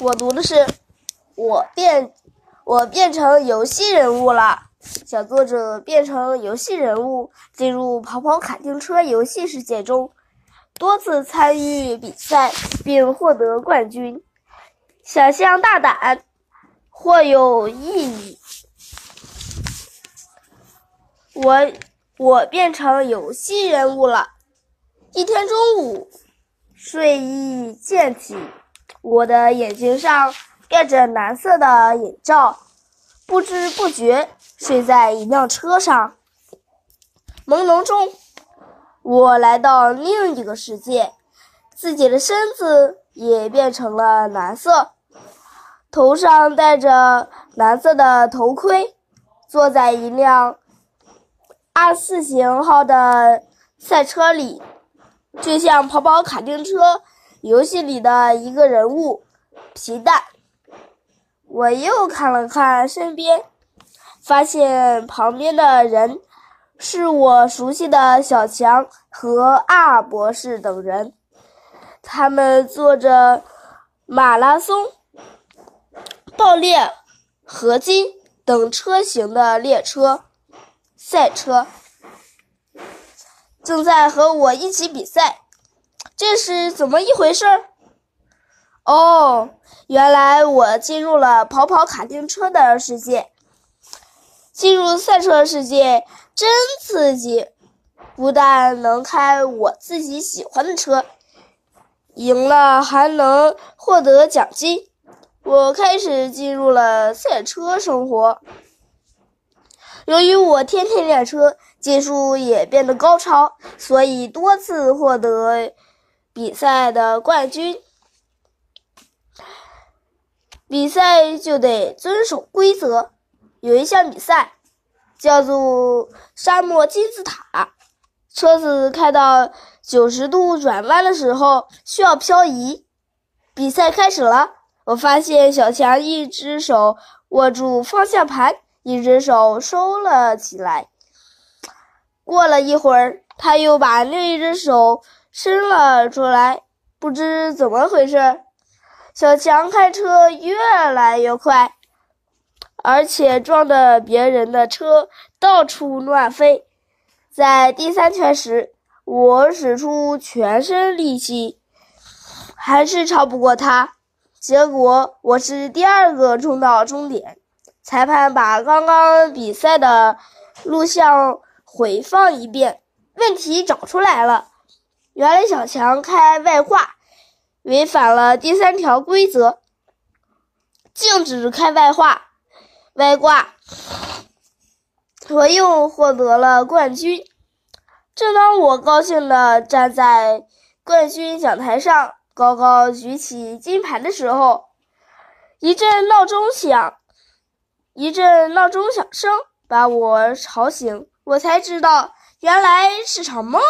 我读的是我变我变成游戏人物了。小作者变成游戏人物，进入跑跑卡丁车游戏世界中，多次参与比赛并获得冠军。想象大胆，或有意义。我我变成游戏人物了。一天中午，睡意渐起，我的眼睛上盖着蓝色的眼罩，不知不觉睡在一辆车上。朦胧中，我来到另一个世界，自己的身子也变成了蓝色，头上戴着蓝色的头盔，坐在一辆二四型号的赛车里。就像跑跑卡丁车游戏里的一个人物皮蛋，我又看了看身边，发现旁边的人是我熟悉的小强和阿博士等人，他们坐着马拉松、爆裂、合金等车型的列车赛车。正在和我一起比赛，这是怎么一回事？哦，原来我进入了跑跑卡丁车的世界。进入赛车世界真刺激，不但能开我自己喜欢的车，赢了还能获得奖金。我开始进入了赛车生活。由于我天天练车。技术也变得高超，所以多次获得比赛的冠军。比赛就得遵守规则。有一项比赛叫做沙漠金字塔，车子开到九十度转弯的时候需要漂移。比赛开始了，我发现小强一只手握住方向盘，一只手收了起来。过了一会儿，他又把另一只手伸了出来，不知怎么回事，小强开车越来越快，而且撞的别人的车到处乱飞。在第三圈时，我使出全身力气，还是超不过他。结果我是第二个冲到终点。裁判把刚刚比赛的录像。回放一遍，问题找出来了。原来小强开外挂，违反了第三条规则，禁止开外挂。外挂，我又获得了冠军。正当我高兴地站在冠军讲台上，高高举起金牌的时候，一阵闹钟响，一阵闹钟响声把我吵醒。我才知道，原来是场梦。